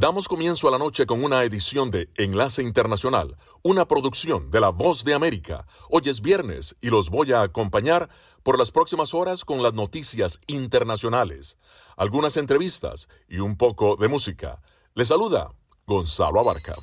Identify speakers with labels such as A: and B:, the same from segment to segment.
A: Damos comienzo a la noche con una edición de Enlace Internacional, una producción de La Voz de América. Hoy es viernes y los voy a acompañar por las próximas horas con las noticias internacionales, algunas entrevistas y un poco de música. Les saluda Gonzalo Abarca.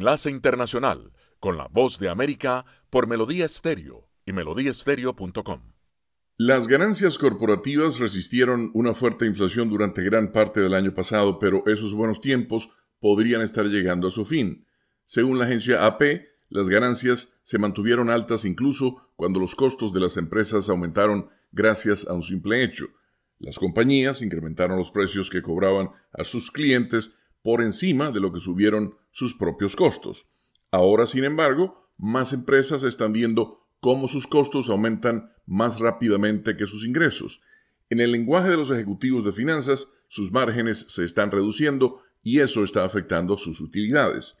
A: Enlace Internacional con la voz de América por Melodía Estéreo y melodíaestéreo.com.
B: Las ganancias corporativas resistieron una fuerte inflación durante gran parte del año pasado, pero esos buenos tiempos podrían estar llegando a su fin. Según la agencia AP, las ganancias se mantuvieron altas incluso cuando los costos de las empresas aumentaron gracias a un simple hecho. Las compañías incrementaron los precios que cobraban a sus clientes por encima de lo que subieron sus propios costos. Ahora, sin embargo, más empresas están viendo cómo sus costos aumentan más rápidamente que sus ingresos. En el lenguaje de los ejecutivos de finanzas, sus márgenes se están reduciendo y eso está afectando sus utilidades.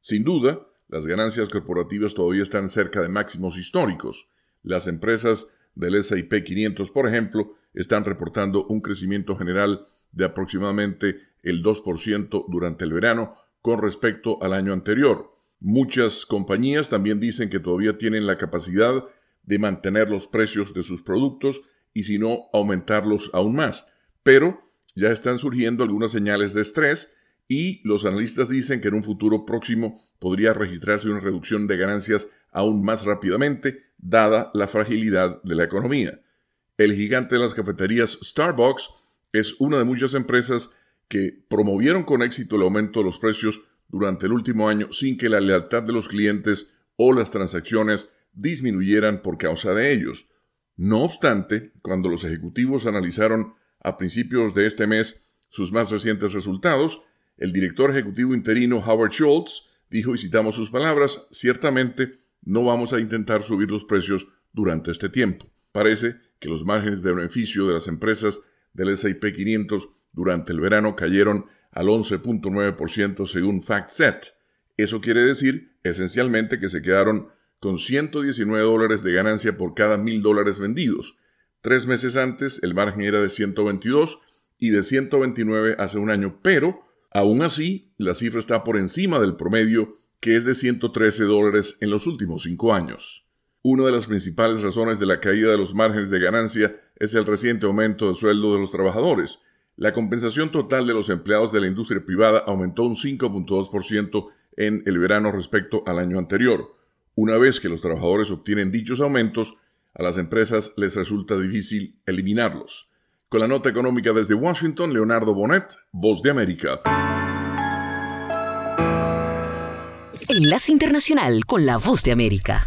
B: Sin duda, las ganancias corporativas todavía están cerca de máximos históricos. Las empresas del SIP 500, por ejemplo, están reportando un crecimiento general de aproximadamente el 2% durante el verano con respecto al año anterior. Muchas compañías también dicen que todavía tienen la capacidad de mantener los precios de sus productos y si no aumentarlos aún más. Pero ya están surgiendo algunas señales de estrés y los analistas dicen que en un futuro próximo podría registrarse una reducción de ganancias aún más rápidamente, dada la fragilidad de la economía. El gigante de las cafeterías Starbucks es una de muchas empresas que promovieron con éxito el aumento de los precios durante el último año sin que la lealtad de los clientes o las transacciones disminuyeran por causa de ellos. No obstante, cuando los ejecutivos analizaron a principios de este mes sus más recientes resultados, el director ejecutivo interino Howard Schultz dijo, y citamos sus palabras, ciertamente no vamos a intentar subir los precios durante este tiempo. Parece que los márgenes de beneficio de las empresas del S&P 500 durante el verano cayeron al 11.9% según FactSet. Eso quiere decir esencialmente que se quedaron con 119 dólares de ganancia por cada mil dólares vendidos. Tres meses antes el margen era de 122 y de 129 hace un año, pero aún así la cifra está por encima del promedio que es de 113 dólares en los últimos cinco años. Una de las principales razones de la caída de los márgenes de ganancia es el reciente aumento del sueldo de los trabajadores. La compensación total de los empleados de la industria privada aumentó un 5.2% en el verano respecto al año anterior. Una vez que los trabajadores obtienen dichos aumentos, a las empresas les resulta difícil eliminarlos. Con la nota económica desde Washington, Leonardo Bonet, Voz de América.
C: Enlace Internacional con la Voz de América.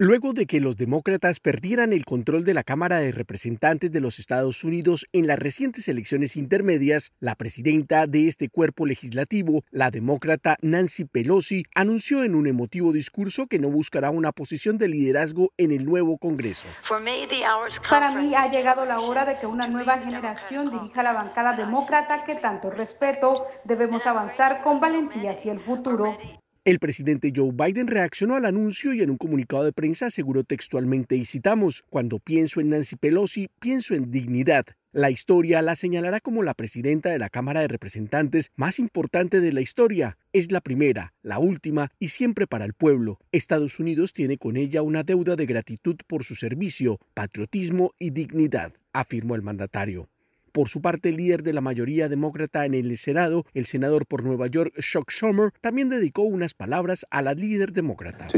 D: Luego de que los demócratas perdieran el control de la Cámara de Representantes de los Estados Unidos en las recientes elecciones intermedias, la presidenta de este cuerpo legislativo, la demócrata Nancy Pelosi, anunció en un emotivo discurso que no buscará una posición de liderazgo en el nuevo Congreso.
E: Para mí ha llegado la hora de que una nueva generación dirija la bancada demócrata que tanto respeto. Debemos avanzar con valentía hacia el futuro.
D: El presidente Joe Biden reaccionó al anuncio y en un comunicado de prensa aseguró textualmente, y citamos, cuando pienso en Nancy Pelosi, pienso en dignidad. La historia la señalará como la presidenta de la Cámara de Representantes más importante de la historia. Es la primera, la última y siempre para el pueblo. Estados Unidos tiene con ella una deuda de gratitud por su servicio, patriotismo y dignidad, afirmó el mandatario. Por su parte, el líder de la mayoría demócrata en el Senado, el senador por Nueva York, Chuck Schumer, también dedicó unas palabras a la líder demócrata.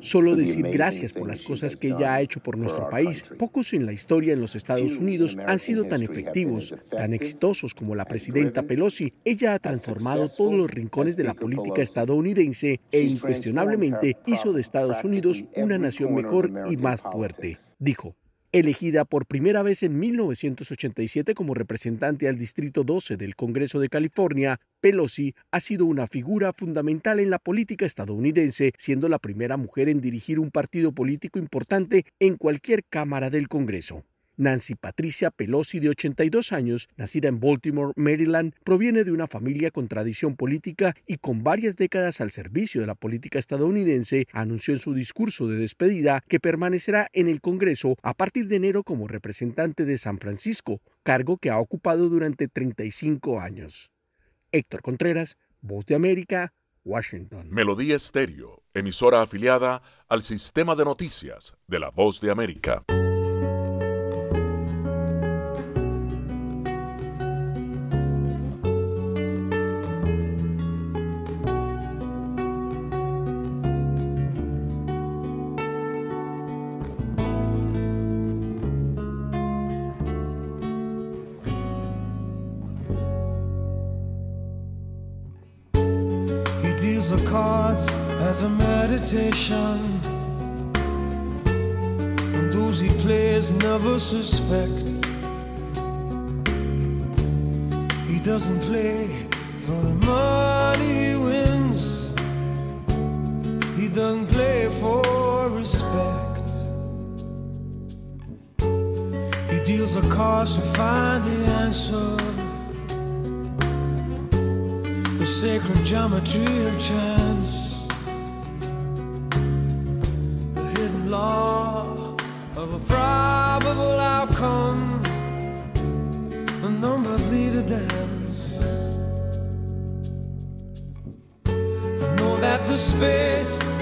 D: Solo decir gracias por las cosas que ella ha hecho por nuestro país. Pocos en la historia en los Estados Unidos han sido tan efectivos, tan exitosos como la presidenta Pelosi. Ella ha transformado todos los rincones de la política estadounidense e incuestionablemente hizo de Estados Unidos una nación mejor y más fuerte, dijo. Elegida por primera vez en 1987 como representante al Distrito 12 del Congreso de California, Pelosi ha sido una figura fundamental en la política estadounidense, siendo la primera mujer en dirigir un partido político importante en cualquier Cámara del Congreso. Nancy Patricia Pelosi, de 82 años, nacida en Baltimore, Maryland, proviene de una familia con tradición política y con varias décadas al servicio de la política estadounidense, anunció en su discurso de despedida que permanecerá en el Congreso a partir de enero como representante de San Francisco, cargo que ha ocupado durante 35 años. Héctor Contreras, Voz de América, Washington.
A: Melodía Estéreo, emisora afiliada al sistema de noticias de la Voz de América.
F: Never suspect. He doesn't play for the money he wins. He doesn't play for respect. He deals a cards to find the answer. The sacred geometry of chance.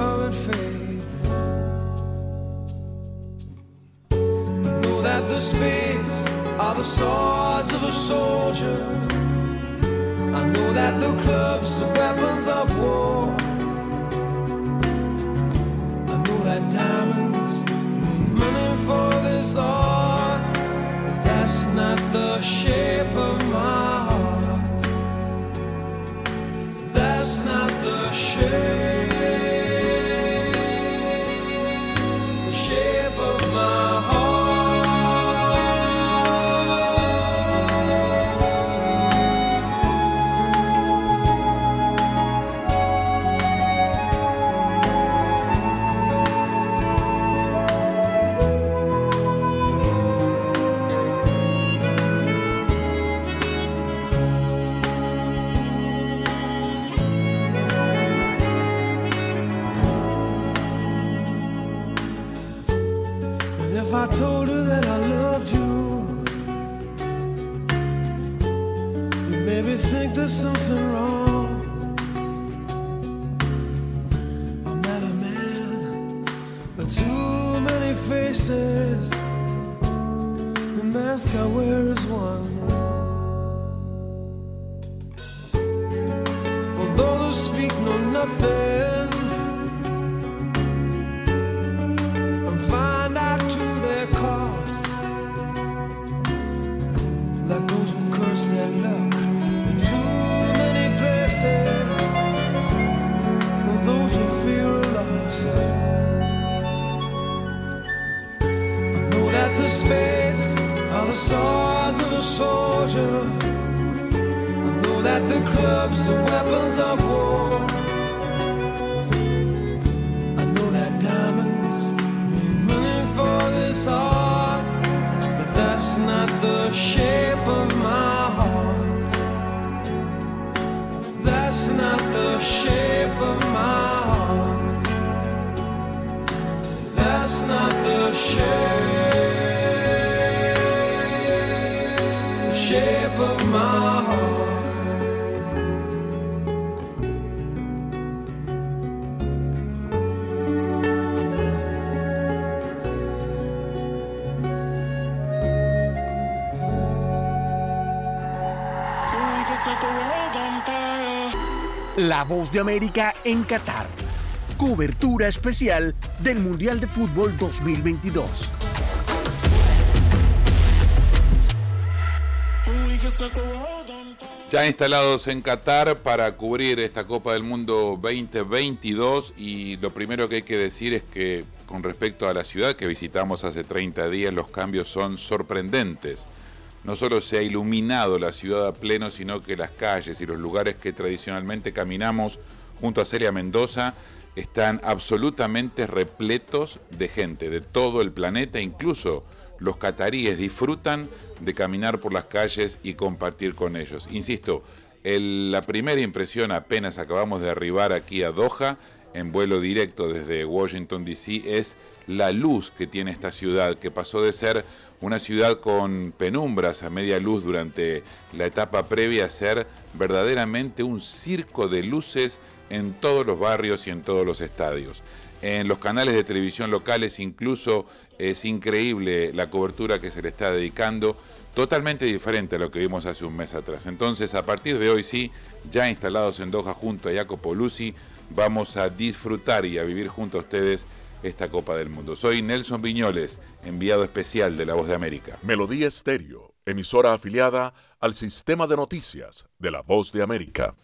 F: Of it fades. the spades are the swords of a soldier. I know that the clubs are weapons of war.
D: La voz de América en Qatar. Cobertura especial del Mundial de Fútbol 2022.
G: Ya instalados en Qatar para cubrir esta Copa del Mundo 2022 y lo primero que hay que decir es que con respecto a la ciudad que visitamos hace 30 días los cambios son sorprendentes. No solo se ha iluminado la ciudad a pleno, sino que las calles y los lugares que tradicionalmente caminamos junto a Celia Mendoza están absolutamente repletos de gente de todo el planeta, incluso los cataríes disfrutan de caminar por las calles y compartir con ellos. Insisto, la primera impresión apenas acabamos de arribar aquí a Doha, en vuelo directo desde Washington, D.C., es la luz que tiene esta ciudad, que pasó de ser una ciudad con penumbras a media luz durante la etapa previa a ser verdaderamente un circo de luces en todos los barrios y en todos los estadios. En los canales de televisión locales incluso es increíble la cobertura que se le está dedicando, totalmente diferente a lo que vimos hace un mes atrás. Entonces, a partir de hoy sí, ya instalados en Doha junto a Jacopo Luzzi, vamos a disfrutar y a vivir junto a ustedes esta Copa del Mundo. Soy Nelson Viñoles, enviado especial de La Voz de América.
A: Melodía Estéreo, emisora afiliada al sistema de noticias de la Voz de América.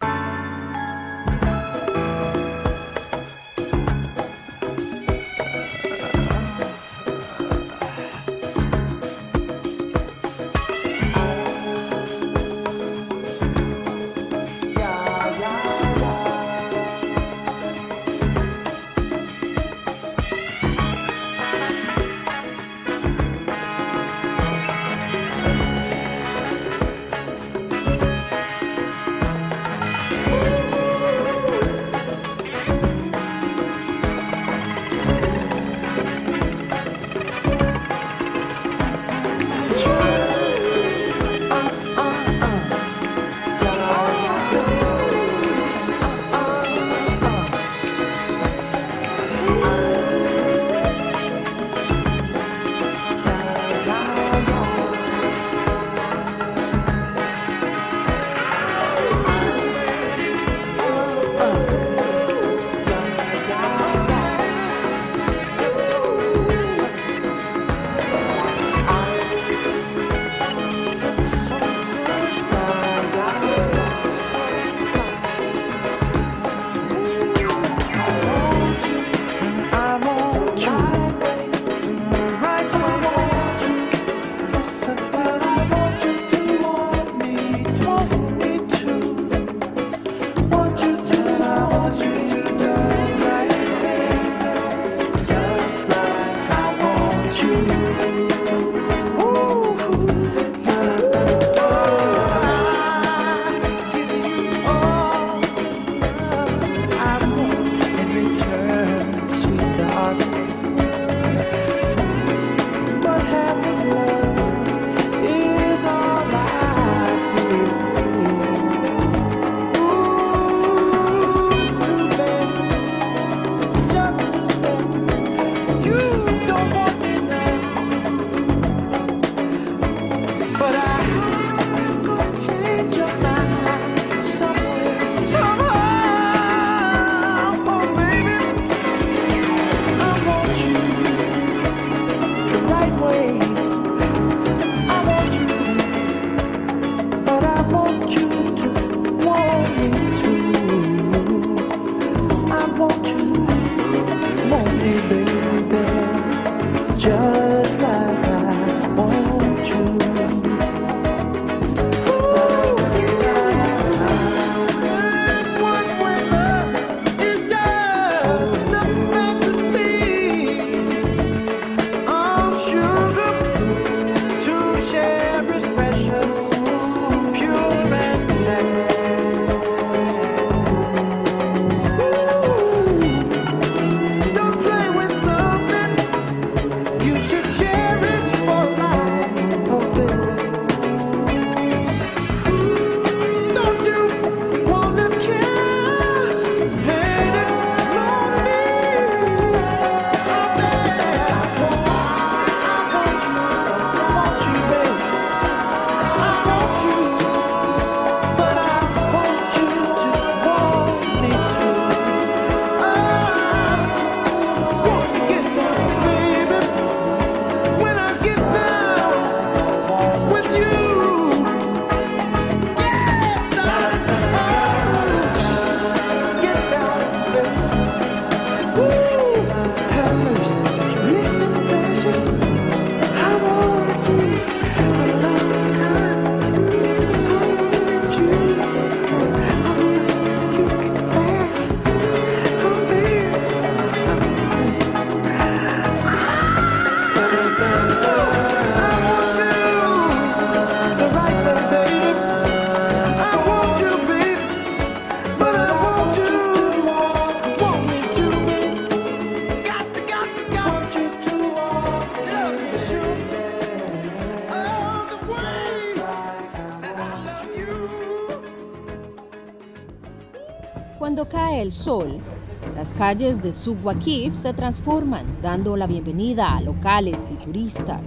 H: Calles de Subwakif se transforman, dando la bienvenida a locales y turistas.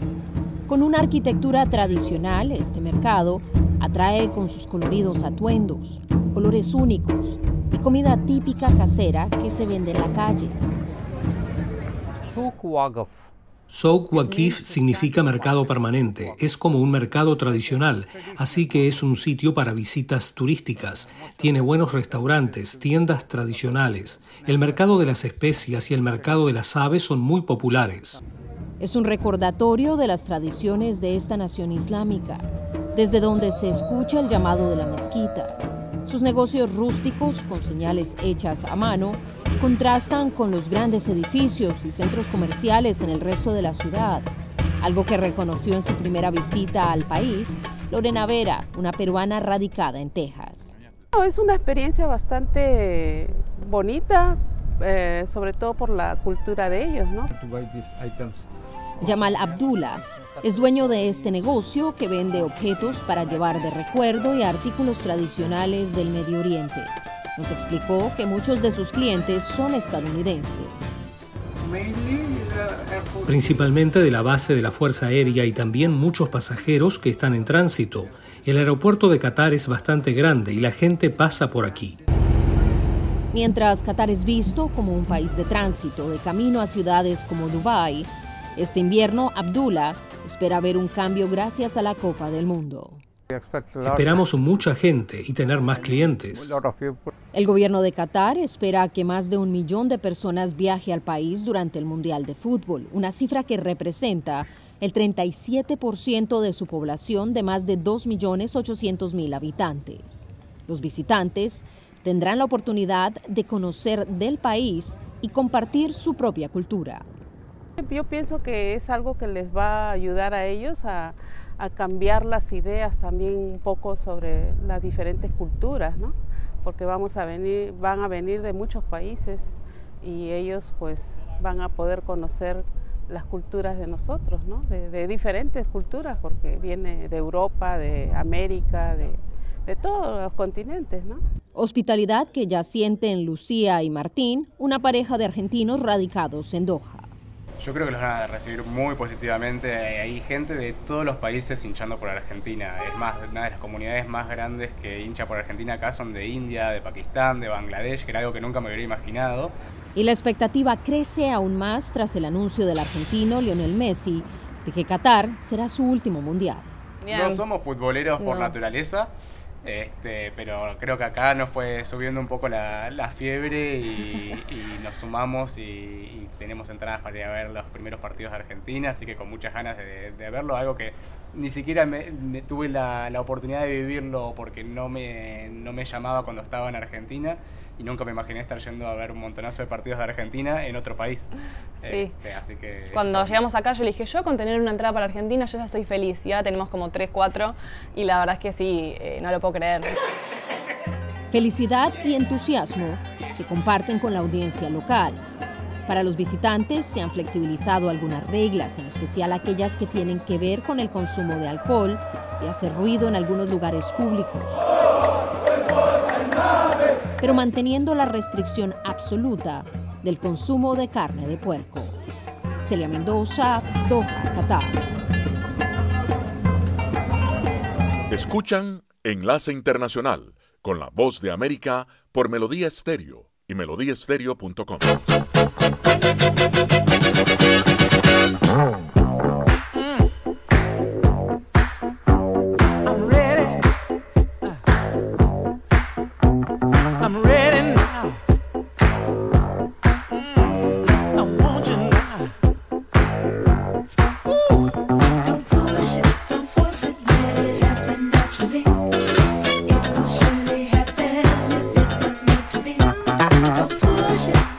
H: Con una arquitectura tradicional, este mercado atrae con sus coloridos atuendos, colores únicos y comida típica casera que se vende en la calle.
I: Souk Waqif significa mercado permanente, es como un mercado tradicional, así que es un sitio para visitas turísticas. Tiene buenos restaurantes, tiendas tradicionales. El mercado de las especias y el mercado de las aves son muy populares.
H: Es un recordatorio de las tradiciones de esta nación islámica, desde donde se escucha el llamado de la mezquita. Sus negocios rústicos, con señales hechas a mano, contrastan con los grandes edificios y centros comerciales en el resto de la ciudad, algo que reconoció en su primera visita al país Lorena Vera, una peruana radicada en Texas.
J: Es una experiencia bastante bonita, eh, sobre todo por la cultura de ellos, ¿no?
H: Yamal Abdullah es dueño de este negocio que vende objetos para llevar de recuerdo y artículos tradicionales del Medio Oriente. Nos explicó que muchos de sus clientes son estadounidenses.
I: Principalmente de la base de la Fuerza Aérea y también muchos pasajeros que están en tránsito. El aeropuerto de Qatar es bastante grande y la gente pasa por aquí.
H: Mientras Qatar es visto como un país de tránsito de camino a ciudades como Dubái, este invierno Abdullah espera ver un cambio gracias a la Copa del Mundo.
I: Esperamos mucha gente y tener más clientes.
H: El gobierno de Qatar espera que más de un millón de personas viaje al país durante el Mundial de Fútbol, una cifra que representa el 37% de su población de más de 2.800.000 habitantes. Los visitantes tendrán la oportunidad de conocer del país y compartir su propia cultura.
J: Yo pienso que es algo que les va a ayudar a ellos a, cambiar las ideas también un poco sobre las diferentes culturas, ¿no? Porque vamos a venir, van a venir de muchos países y ellos pues van a poder conocer las culturas de nosotros, ¿no? de, diferentes culturas, porque viene de Europa, de América, de, de todos los continentes. ¿no?
H: Hospitalidad que ya sienten Lucía y Martín, una pareja de argentinos radicados en Doha.
K: Yo creo que los van a recibir muy positivamente. Hay gente de todos los países hinchando por Argentina. Es más, una de las comunidades más grandes que hincha por Argentina acá son de India, de Pakistán, de Bangladesh, que era algo que nunca me hubiera imaginado.
H: Y la expectativa crece aún más tras el anuncio del argentino Lionel Messi de que Qatar será su último mundial.
K: No somos futboleros por naturaleza, este, pero creo que acá nos fue subiendo un poco la, fiebre y, nos sumamos y, tenemos entradas para ir a ver los primeros partidos de Argentina, así que con muchas ganas de, verlo, algo que ni siquiera me, tuve la, oportunidad de vivirlo porque no me, no me llamaba cuando estaba en Argentina y nunca me imaginé estar yendo a ver un montonazo de partidos de Argentina en otro país.
L: Sí. Este, así que Cuando llegamos acá yo le dije, yo con tener una entrada para Argentina yo ya soy feliz. Y ahora tenemos como 3, 4 y la verdad es que sí, eh, no lo puedo creer.
H: Felicidad y entusiasmo que comparten con la audiencia local. Para los visitantes se han flexibilizado algunas reglas, en especial aquellas que tienen que ver con el consumo de alcohol y hacer ruido en algunos lugares públicos pero manteniendo la restricción absoluta del consumo de carne de puerco. Celia Mendoza, Doha, Qatar.
A: Escuchan Enlace Internacional con la voz de América por Melodía Estéreo y melodíaestéreo.com. ocean.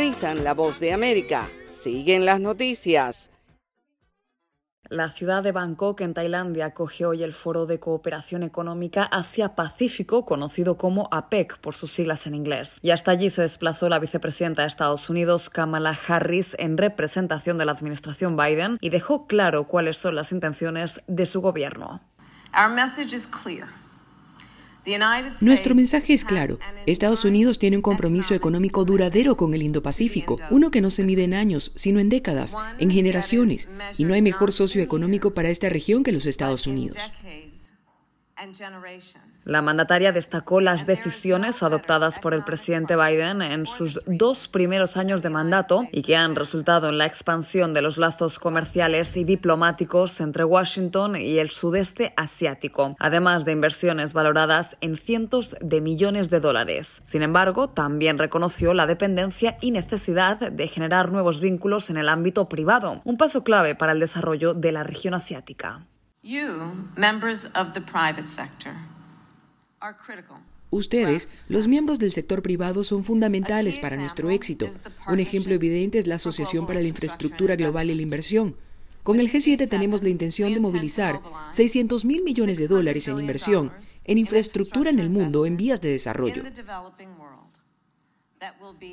M: Sintonizan la voz de América. Siguen las noticias.
N: La ciudad de Bangkok, en Tailandia, acoge hoy el Foro de Cooperación Económica Asia-Pacífico, conocido como APEC por sus siglas en inglés. Y hasta allí se desplazó la vicepresidenta de Estados Unidos, Kamala Harris, en representación de la administración Biden y dejó claro cuáles son las intenciones de su gobierno.
O: Nuestro mensaje es claro. Estados Unidos tiene un compromiso económico duradero con el Indo-Pacífico, uno que no se mide en años, sino en décadas, en generaciones, y no hay mejor socio económico para esta región que los Estados Unidos.
N: La mandataria destacó las decisiones adoptadas por el presidente Biden en sus dos primeros años de mandato y que han resultado en la expansión de los lazos comerciales y diplomáticos entre Washington y el sudeste asiático, además de inversiones valoradas en cientos de millones de dólares. Sin embargo, también reconoció la dependencia y necesidad de generar nuevos vínculos en el ámbito privado, un paso clave para el desarrollo de la región asiática.
O: Ustedes, los miembros del sector privado, son fundamentales para nuestro éxito. Un ejemplo evidente es la Asociación para la Infraestructura Global y la Inversión. Con el G7 tenemos la intención de movilizar 600 mil millones de dólares en inversión en infraestructura en el mundo en vías de desarrollo.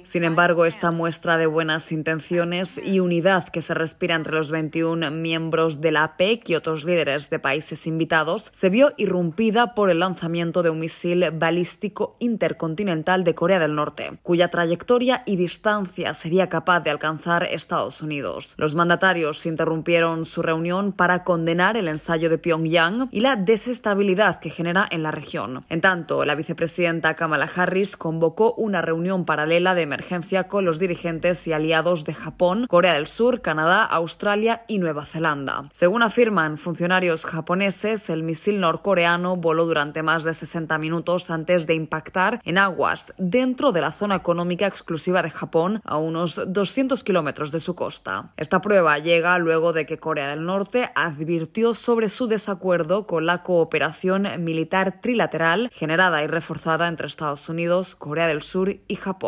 N: Sin embargo, esta muestra de buenas intenciones y unidad que se respira entre los 21 miembros de la APEC y otros líderes de países invitados se vio irrumpida por el lanzamiento de un misil balístico intercontinental de Corea del Norte, cuya trayectoria y distancia sería capaz de alcanzar Estados Unidos. Los mandatarios interrumpieron su reunión para condenar el ensayo de Pyongyang y la desestabilidad que genera en la región. En tanto, la vicepresidenta Kamala Harris convocó una reunión para paralela de emergencia con los dirigentes y aliados de Japón, Corea del Sur, Canadá, Australia y Nueva Zelanda. Según afirman funcionarios japoneses, el misil norcoreano voló durante más de 60 minutos antes de impactar en aguas dentro de la zona económica exclusiva de Japón, a unos 200 kilómetros de su costa. Esta prueba llega luego de que Corea del Norte advirtió sobre su desacuerdo con la cooperación militar trilateral generada y reforzada entre Estados Unidos, Corea del Sur y Japón.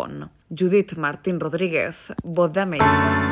N: Judith Martín Rodríguez, Voz de América.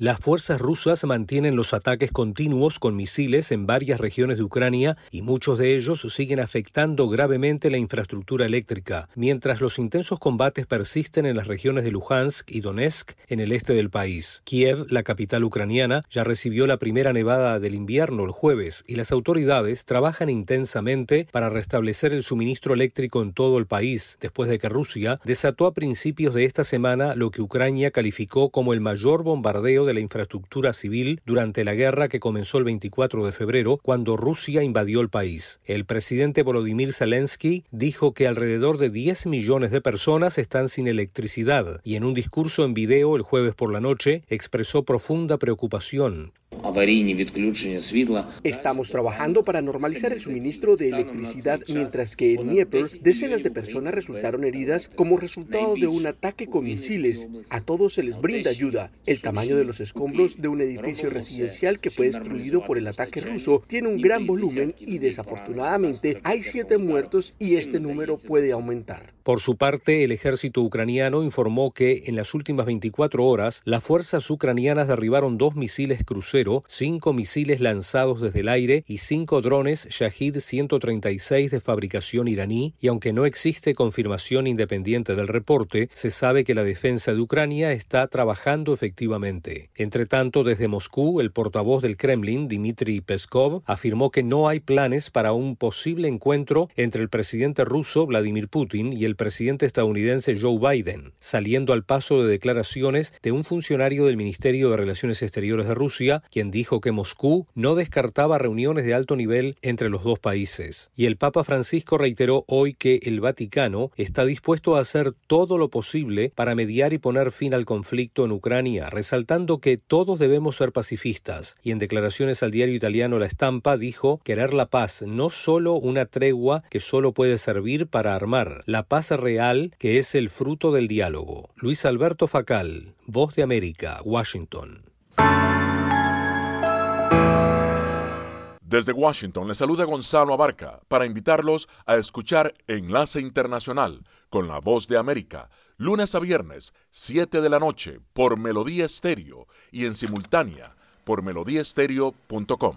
I: Las fuerzas rusas mantienen los ataques continuos con misiles en varias regiones de Ucrania y muchos de ellos siguen afectando gravemente la infraestructura eléctrica, mientras los intensos combates persisten en las regiones de Luhansk y Donetsk en el este del país. Kiev, la capital ucraniana, ya recibió la primera nevada del invierno el jueves y las autoridades trabajan intensamente para restablecer el suministro eléctrico en todo el país, después de que Rusia desató a principios de esta semana lo que Ucrania calificó como el mayor bombardeo de de la infraestructura civil durante la guerra que comenzó el 24 de febrero, cuando Rusia invadió el país. El presidente Volodymyr Zelensky dijo que alrededor de 10 millones de personas están sin electricidad y en un discurso en video el jueves por la noche expresó profunda preocupación.
D: Estamos trabajando para normalizar el suministro de electricidad mientras que en Dnieper decenas de personas resultaron heridas como resultado de un ataque con misiles. A todos se les brinda ayuda. El tamaño de los escombros de un edificio residencial que fue destruido por el ataque ruso tiene un gran volumen y desafortunadamente hay siete muertos y este número puede aumentar.
I: Por su parte, el ejército ucraniano informó que en las últimas 24 horas las fuerzas ucranianas derribaron dos misiles cinco misiles lanzados desde el aire y cinco drones Shahid 136 de fabricación iraní, y aunque no existe confirmación independiente del reporte, se sabe que la defensa de Ucrania está trabajando efectivamente. Entre tanto, desde Moscú, el portavoz del Kremlin, Dmitry Peskov, afirmó que no hay planes para un posible encuentro entre el presidente ruso Vladimir Putin y el presidente estadounidense Joe Biden, saliendo al paso de declaraciones de un funcionario del Ministerio de Relaciones Exteriores de Rusia, quien dijo que Moscú no descartaba reuniones de alto nivel entre los dos países. Y el Papa Francisco reiteró hoy que el Vaticano está dispuesto a hacer todo lo posible para mediar y poner fin al conflicto en Ucrania, resaltando que todos debemos ser pacifistas. Y en declaraciones al diario italiano La Estampa dijo querer la paz, no solo una tregua que solo puede servir para armar. La paz real que es el fruto del diálogo. Luis Alberto Facal, Voz de América, Washington.
A: Desde Washington les saluda Gonzalo Abarca para invitarlos a escuchar Enlace Internacional con la Voz de América, lunes a viernes, 7 de la noche, por Melodía Estéreo y en simultánea por melodíaestéreo.com.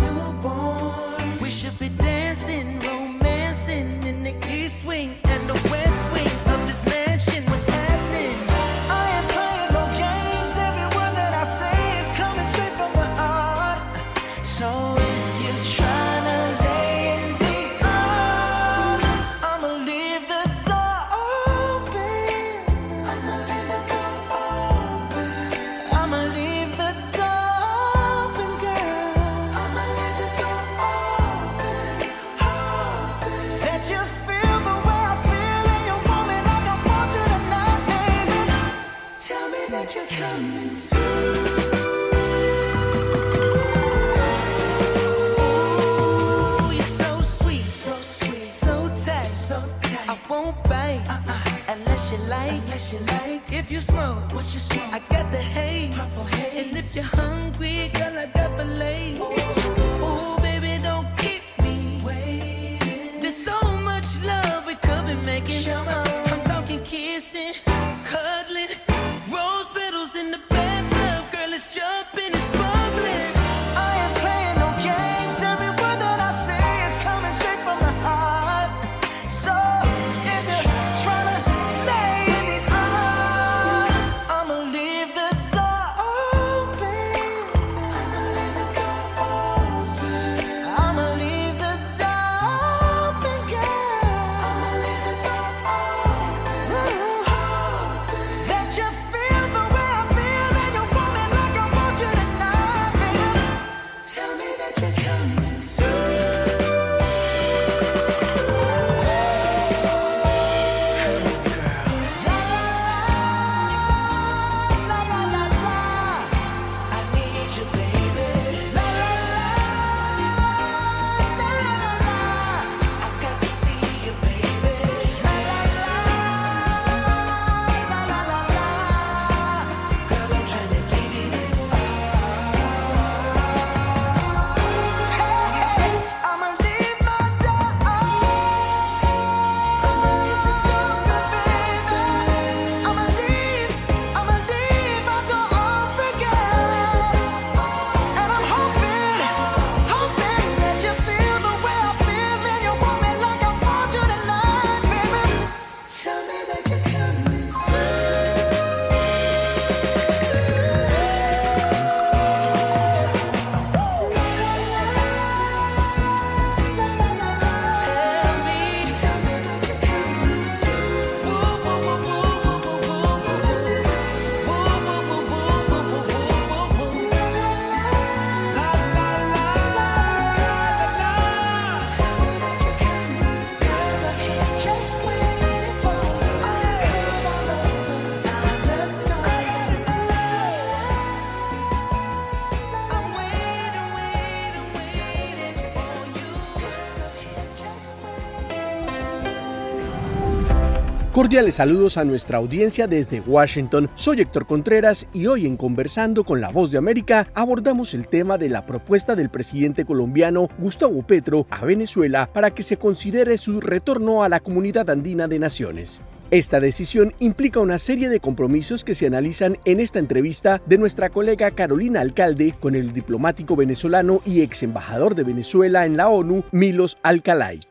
D: Cordiales saludos a nuestra audiencia desde Washington. Soy Héctor Contreras y hoy en Conversando con la Voz de América abordamos el tema de la propuesta del presidente colombiano Gustavo Petro a Venezuela para que se considere su retorno a la comunidad andina de naciones. Esta decisión implica una serie de compromisos que se analizan en esta entrevista de nuestra colega Carolina Alcalde con el diplomático venezolano y ex embajador de Venezuela en la ONU, Milos Alcalay.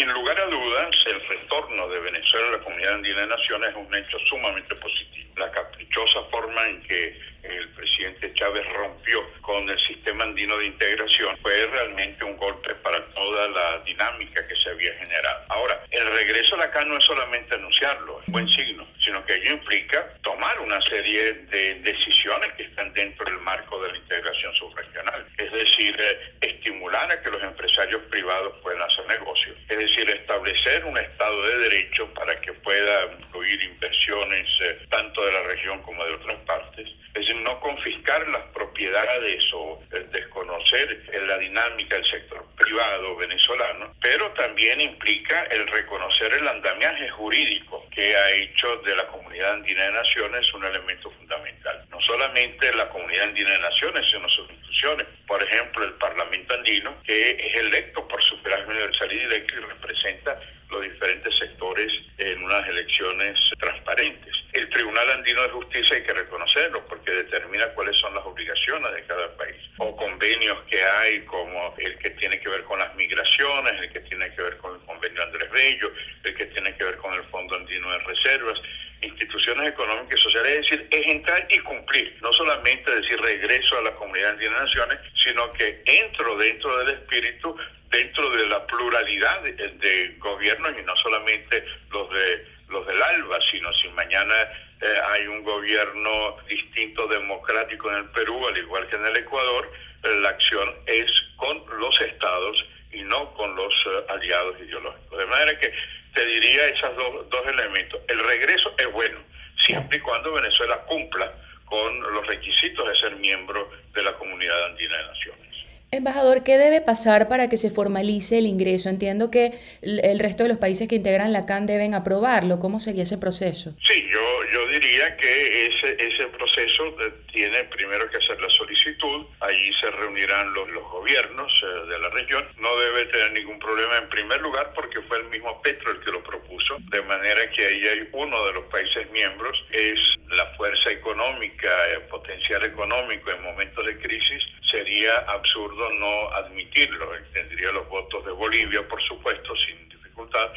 P: Sin lugar a dudas, el retorno de Venezuela a la Comunidad Andina de Naciones es un hecho sumamente positivo. la caprichosa forma en que el presidente Chávez rompió con el sistema andino de integración fue realmente un golpe para toda la dinámica que se había generado. Ahora, el regreso a la CAN no es solamente anunciarlo, es buen signo, sino que ello implica tomar una serie de decisiones que están dentro del marco de la integración subregional. Es decir, eh, estimular a que los empresarios privados puedan hacer negocios. Es decir, establecer un Estado de Derecho para que pueda incluir inversiones eh, tanto de la región como de otras partes es decir, no confiscar las propiedades o desconocer la dinámica del sector privado venezolano, pero también implica el reconocer el andamiaje jurídico que ha hecho de la comunidad andina de naciones un elemento fundamental. No solamente la comunidad andina de naciones, sino sus instituciones. Por ejemplo, el Parlamento andino, que es electo por sufragio universal y directo y representa los diferentes sectores en unas elecciones transparentes. El Tribunal Andino de Justicia hay que reconocerlo porque determina cuáles son las obligaciones de cada país. O convenios que hay como el que tiene que ver con las migraciones, el que tiene que ver con el convenio Andrés Bello, el que tiene que ver con el Fondo Andino de Reservas instituciones económicas y sociales, es decir, es entrar y cumplir, no solamente decir regreso a la comunidad andina de naciones, sino que entro dentro del espíritu, dentro de la pluralidad de, de gobiernos y no solamente los de los del ALBA, sino si mañana eh, hay un gobierno distinto democrático en el Perú, al igual que en el Ecuador, eh, la acción es con los estados y no con los eh, aliados ideológicos. De manera que te diría esos dos, dos elementos. El regreso es bueno, siempre y cuando Venezuela cumpla con los requisitos de ser miembro de la comunidad andina de naciones.
Q: Embajador, ¿qué debe pasar para que se formalice el ingreso? Entiendo que el resto de los países que integran la CAN deben aprobarlo. ¿Cómo sería ese proceso?
P: Sí, yo, yo diría que ese, ese proceso eh, tiene primero que hacer la solicitud. Allí se reunirán los, los gobiernos eh, de la región. No debe tener ningún problema en primer lugar porque fue el mismo Petro el que lo propuso. De manera que ahí hay uno de los países miembros, es la fuerza económica, el potencial económico en momentos de crisis. Sería absurdo no admitirlo. Tendría los votos de Bolivia, por supuesto, sin dificultad,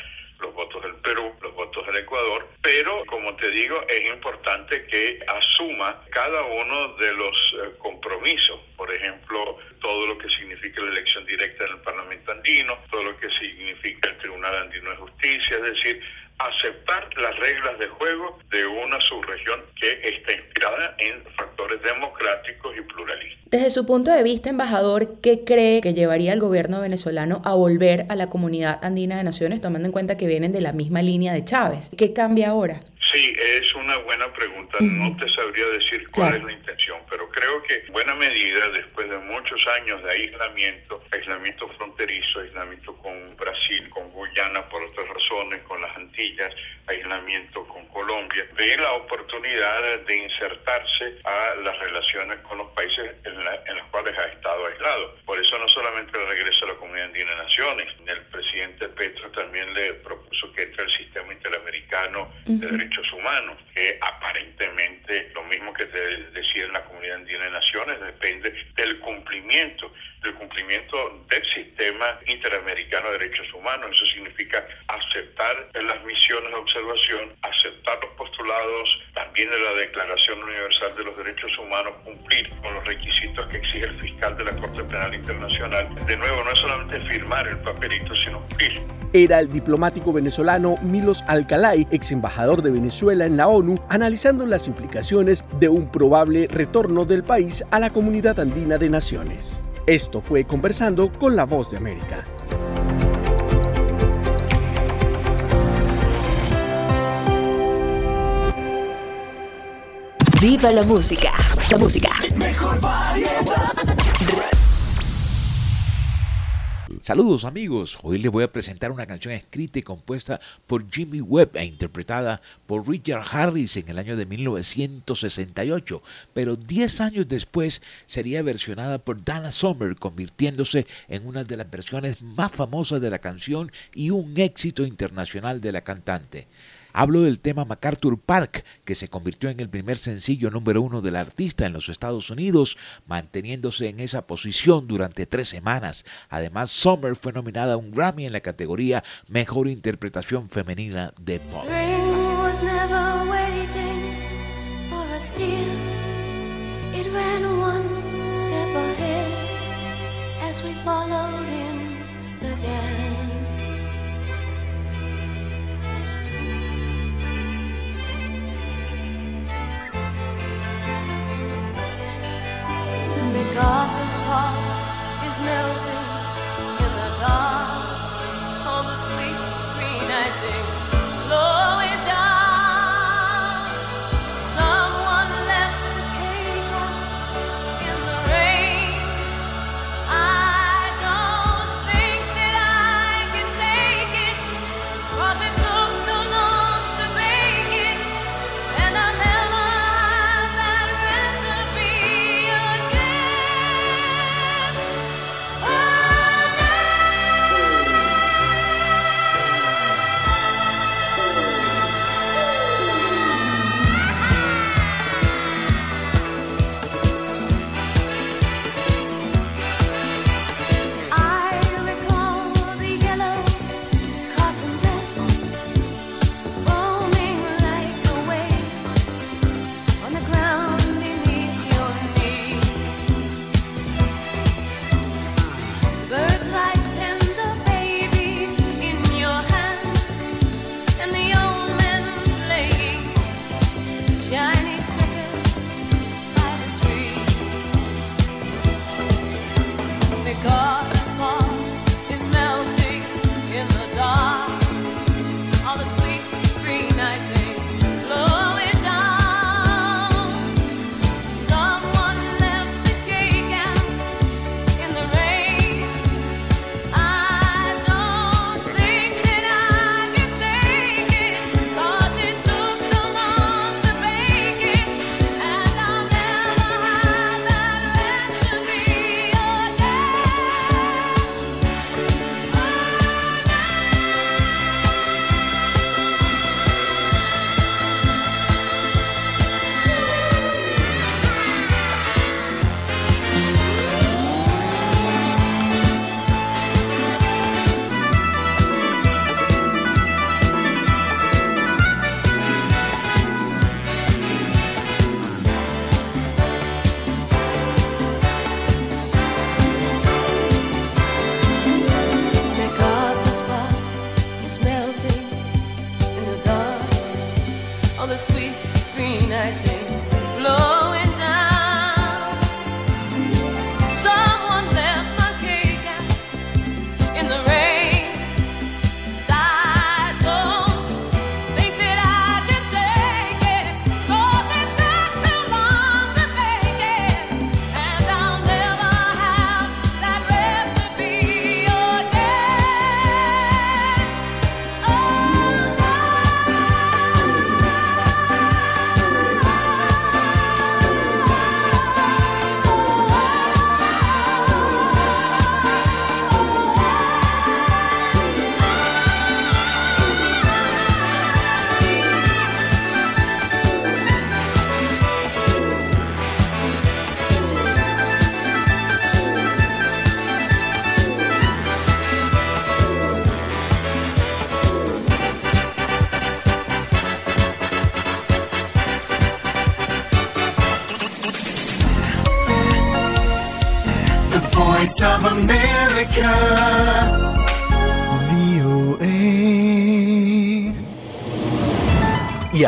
P: los votos del Perú, los votos del Ecuador, pero como te digo, es importante que asuma cada uno de los eh, compromisos, por ejemplo, todo lo que significa la elección directa en el Parlamento andino, todo lo que significa el Tribunal Andino de Justicia, es decir, aceptar las reglas de juego de una subregión que está inspirada en factores democráticos y pluralistas.
Q: Desde su punto de vista, embajador, ¿qué cree que llevaría al gobierno venezolano a volver a la comunidad andina de naciones, tomando en cuenta que vienen de la misma línea de Chávez? ¿Qué cambia ahora?
P: Sí, es una buena pregunta. No te sabría decir cuál es la intención, pero creo que en buena medida, después de muchos años de aislamiento, aislamiento fronterizo, aislamiento con Brasil, con Guyana por otras razones, con las Antillas, aislamiento con Colombia, ve la oportunidad de insertarse a las relaciones con los países en, los cuales ha estado aislado. Por eso no solamente el regreso a la Comunidad Andina de Naciones, el presidente Petro también le propuso que entre el sistema interamericano de derechos humanos, que aparentemente lo mismo que te decía en la comunidad andina de naciones, depende del cumplimiento, del cumplimiento del sistema interamericano de derechos humanos. Eso significa aceptar las misiones de observación, aceptar los postulados también de la Declaración Universal de los Derechos Humanos, cumplir con los requisitos que exige el fiscal de la Corte Penal Internacional. De nuevo, no es solamente firmar el papelito, sino cumplir.
D: Era el diplomático venezolano Milos Alcalay, ex embajador de Venezuela en la ONU, analizando las implicaciones de un probable retorno del país a la comunidad andina de naciones. Esto fue Conversando con la Voz de América.
C: Viva la música, la música.
R: Mejor
S: Saludos amigos, hoy les voy a presentar una canción escrita y compuesta por Jimmy Webb e interpretada por Richard Harris en el año de 1968, pero 10 años después sería versionada por Dana Summer, convirtiéndose en una de las versiones más famosas de la canción y un éxito internacional de la cantante. Hablo del tema MacArthur Park, que se convirtió en el primer sencillo número uno del artista en los Estados Unidos, manteniéndose en esa posición durante tres semanas. Además, Summer fue nominada a un Grammy en la categoría Mejor Interpretación Femenina de Pop.
C: MacArthur's park is melting in the dark.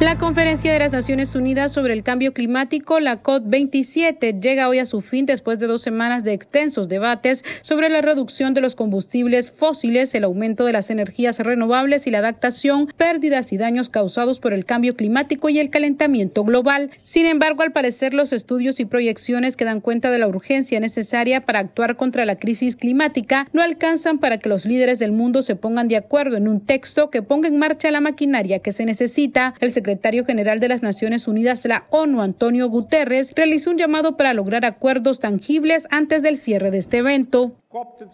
E: La Conferencia de las Naciones Unidas sobre el Cambio Climático, la COP27, llega hoy a su fin después de dos semanas de extensos debates sobre la reducción de los combustibles fósiles, el aumento de las energías renovables y la adaptación, pérdidas y daños causados por el cambio climático y el calentamiento global. Sin embargo, al parecer, los estudios y proyecciones que dan cuenta de la urgencia necesaria para actuar contra la crisis climática no alcanzan para que los líderes del mundo se pongan de acuerdo en un texto que ponga en marcha la maquinaria que se necesita. El secretario general de las Naciones Unidas, la ONU, Antonio Guterres, realizó un llamado para lograr acuerdos tangibles antes del cierre de este evento.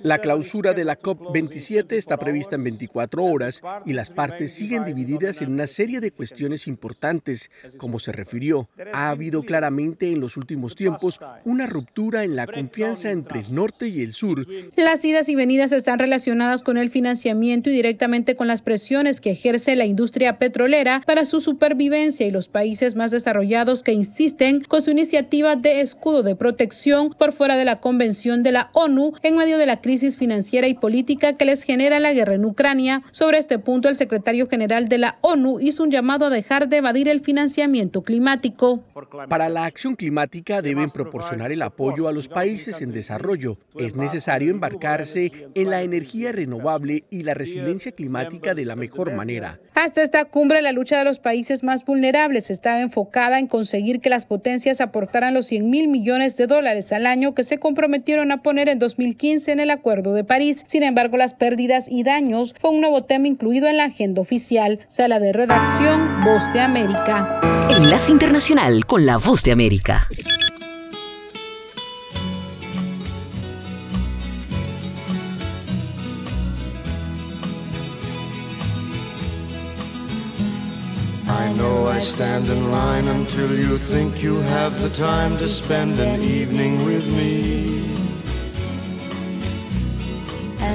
D: La clausura de la COP27 está prevista en 24 horas y las partes siguen divididas en una serie de cuestiones importantes. Como se refirió, ha habido claramente en los últimos tiempos una ruptura en la confianza entre el norte y el sur.
E: Las idas y venidas están relacionadas con el financiamiento y directamente con las presiones que ejerce la industria petrolera para su supervivencia y los países más desarrollados que insisten con su iniciativa de escudo de protección por fuera de la Convención de la ONU en medio de la crisis financiera y política que les genera la guerra en Ucrania. Sobre este punto, el secretario general de la ONU hizo un llamado a dejar de evadir el financiamiento climático.
D: Para la acción climática deben proporcionar el apoyo a los países en desarrollo. Es necesario embarcarse en la energía renovable y la resiliencia climática de la mejor manera.
E: Hasta esta cumbre, la lucha de los países más vulnerables estaba enfocada en conseguir que las potencias aportaran los 100 mil millones de dólares al año que se comprometieron a poner en 2015 en el Acuerdo de París. Sin embargo, las pérdidas y daños fue un nuevo tema incluido en la agenda oficial. Sala de redacción, Voz de América.
C: Enlace Internacional con la Voz de América.
R: I know I stand in line until you think you have the time to spend an evening with me.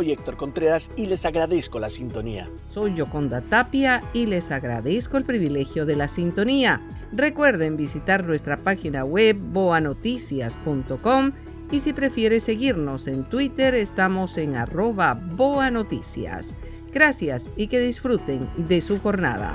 D: Soy Héctor Contreras y les agradezco la sintonía.
M: Soy Yoconda Tapia y les agradezco el privilegio de la sintonía. Recuerden visitar nuestra página web boanoticias.com y si prefiere seguirnos en Twitter estamos en arroba boanoticias. Gracias y que disfruten de su jornada.